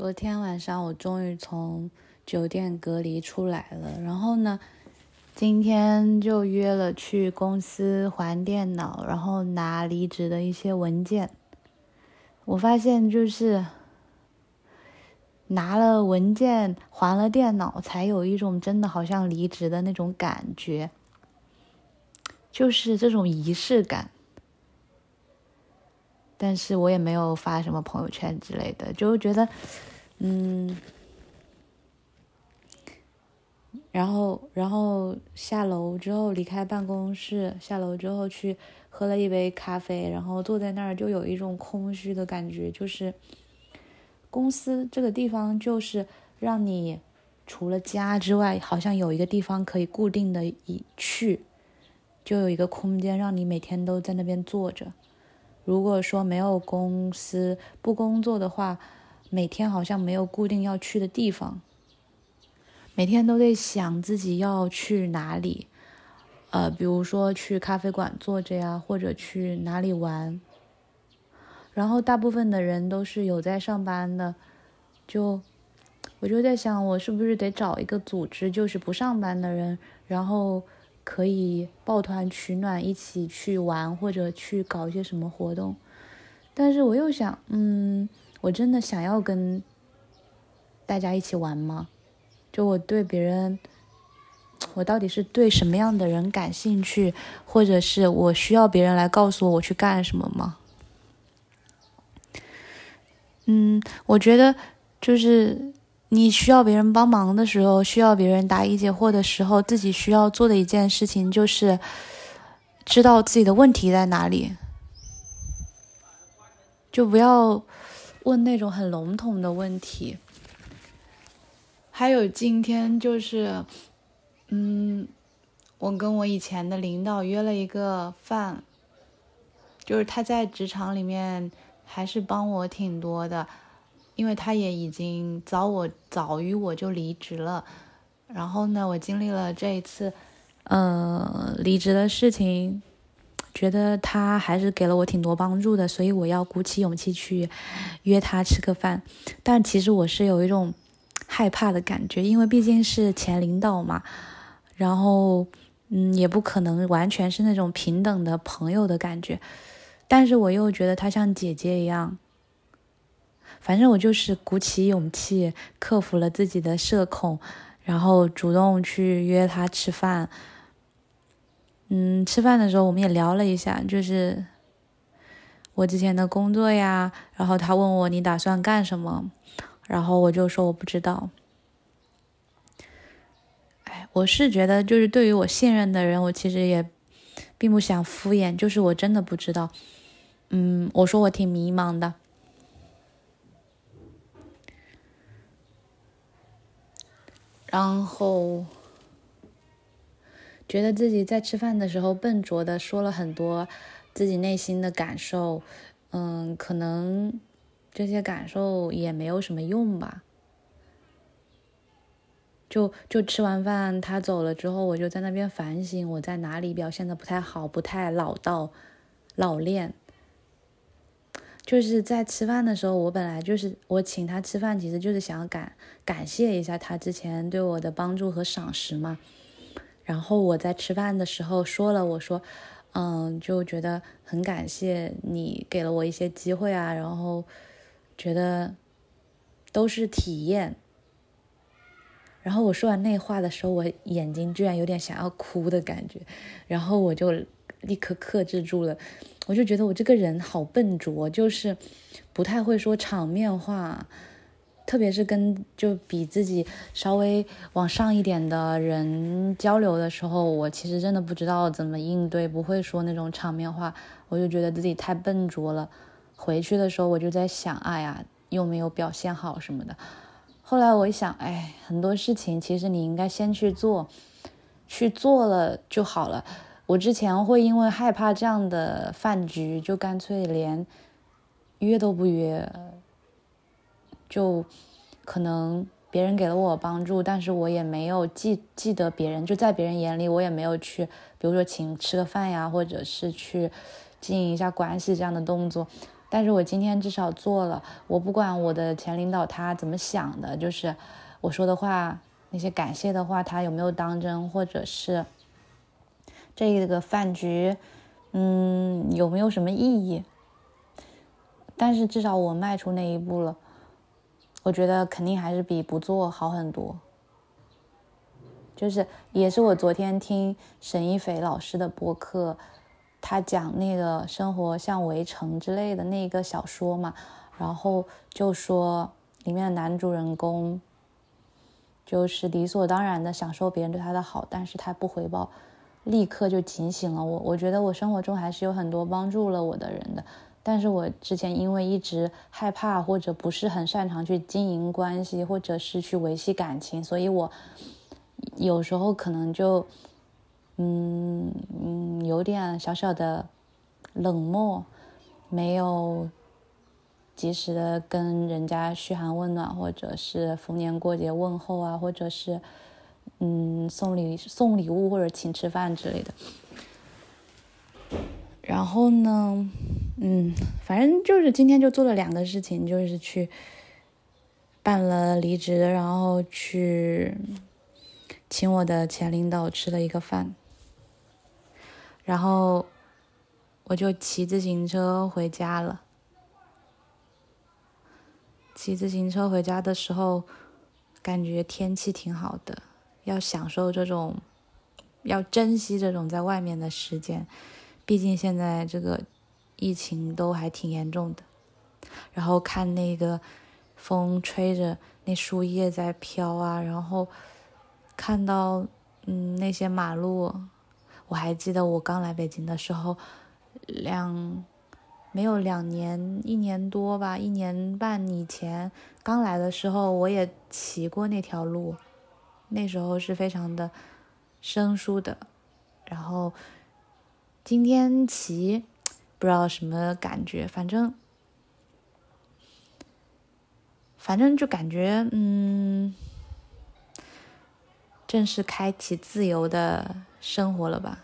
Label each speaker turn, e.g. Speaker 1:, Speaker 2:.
Speaker 1: 昨天晚上我终于从酒店隔离出来了，然后呢，今天就约了去公司还电脑，然后拿离职的一些文件。我发现就是拿了文件还了电脑，才有一种真的好像离职的那种感觉，就是这种仪式感。但是我也没有发什么朋友圈之类的，就觉得，嗯，然后然后下楼之后离开办公室，下楼之后去喝了一杯咖啡，然后坐在那儿就有一种空虚的感觉，就是公司这个地方就是让你除了家之外，好像有一个地方可以固定的一去，就有一个空间让你每天都在那边坐着。如果说没有公司不工作的话，每天好像没有固定要去的地方，每天都得想自己要去哪里，呃，比如说去咖啡馆坐着呀，或者去哪里玩。然后大部分的人都是有在上班的，就我就在想，我是不是得找一个组织，就是不上班的人，然后。可以抱团取暖，一起去玩或者去搞一些什么活动，但是我又想，嗯，我真的想要跟大家一起玩吗？就我对别人，我到底是对什么样的人感兴趣，或者是我需要别人来告诉我我去干什么吗？嗯，我觉得就是。你需要别人帮忙的时候，需要别人答疑解惑的时候，自己需要做的一件事情就是知道自己的问题在哪里，就不要问那种很笼统的问题。还有今天就是，嗯，我跟我以前的领导约了一个饭，就是他在职场里面还是帮我挺多的。因为他也已经早我早于我就离职了，然后呢，我经历了这一次，呃，离职的事情，觉得他还是给了我挺多帮助的，所以我要鼓起勇气去约他吃个饭。但其实我是有一种害怕的感觉，因为毕竟是前领导嘛，然后嗯，也不可能完全是那种平等的朋友的感觉，但是我又觉得他像姐姐一样。反正我就是鼓起勇气，克服了自己的社恐，然后主动去约他吃饭。嗯，吃饭的时候我们也聊了一下，就是我之前的工作呀。然后他问我你打算干什么，然后我就说我不知道。哎，我是觉得就是对于我信任的人，我其实也并不想敷衍，就是我真的不知道。嗯，我说我挺迷茫的。然后觉得自己在吃饭的时候笨拙的说了很多自己内心的感受，嗯，可能这些感受也没有什么用吧。就就吃完饭他走了之后，我就在那边反省我在哪里表现的不太好，不太老道、老练。就是在吃饭的时候，我本来就是我请他吃饭，其实就是想感感谢一下他之前对我的帮助和赏识嘛。然后我在吃饭的时候说了，我说，嗯，就觉得很感谢你给了我一些机会啊，然后觉得都是体验。然后我说完那话的时候，我眼睛居然有点想要哭的感觉，然后我就立刻克制住了。我就觉得我这个人好笨拙，就是不太会说场面话，特别是跟就比自己稍微往上一点的人交流的时候，我其实真的不知道怎么应对，不会说那种场面话，我就觉得自己太笨拙了。回去的时候我就在想，哎呀，又没有表现好什么的。后来我一想，哎，很多事情其实你应该先去做，去做了就好了。我之前会因为害怕这样的饭局，就干脆连约都不约，就可能别人给了我帮助，但是我也没有记记得别人，就在别人眼里我也没有去，比如说请吃个饭呀，或者是去经营一下关系这样的动作，但是我今天至少做了，我不管我的前领导他怎么想的，就是我说的话，那些感谢的话，他有没有当真，或者是这个饭局，嗯，有没有什么意义？但是至少我迈出那一步了，我觉得肯定还是比不做好很多。就是也是我昨天听沈一斐老师的播客。他讲那个生活像围城之类的那个小说嘛，然后就说里面的男主人公就是理所当然的享受别人对他的好，但是他不回报，立刻就警醒了我。我觉得我生活中还是有很多帮助了我的人的，但是我之前因为一直害怕或者不是很擅长去经营关系，或者是去维系感情，所以我有时候可能就。嗯嗯，有点小小的冷漠，没有及时的跟人家嘘寒问暖，或者是逢年过节问候啊，或者是嗯送礼送礼物或者请吃饭之类的。然后呢，嗯，反正就是今天就做了两个事情，就是去办了离职，然后去请我的前领导吃了一个饭。然后我就骑自行车回家了。骑自行车回家的时候，感觉天气挺好的，要享受这种，要珍惜这种在外面的时间。毕竟现在这个疫情都还挺严重的。然后看那个风吹着，那树叶在飘啊，然后看到嗯那些马路。我还记得我刚来北京的时候，两没有两年，一年多吧，一年半以前刚来的时候，我也骑过那条路，那时候是非常的生疏的。然后今天骑，不知道什么感觉，反正反正就感觉嗯，正式开启自由的。生活了吧？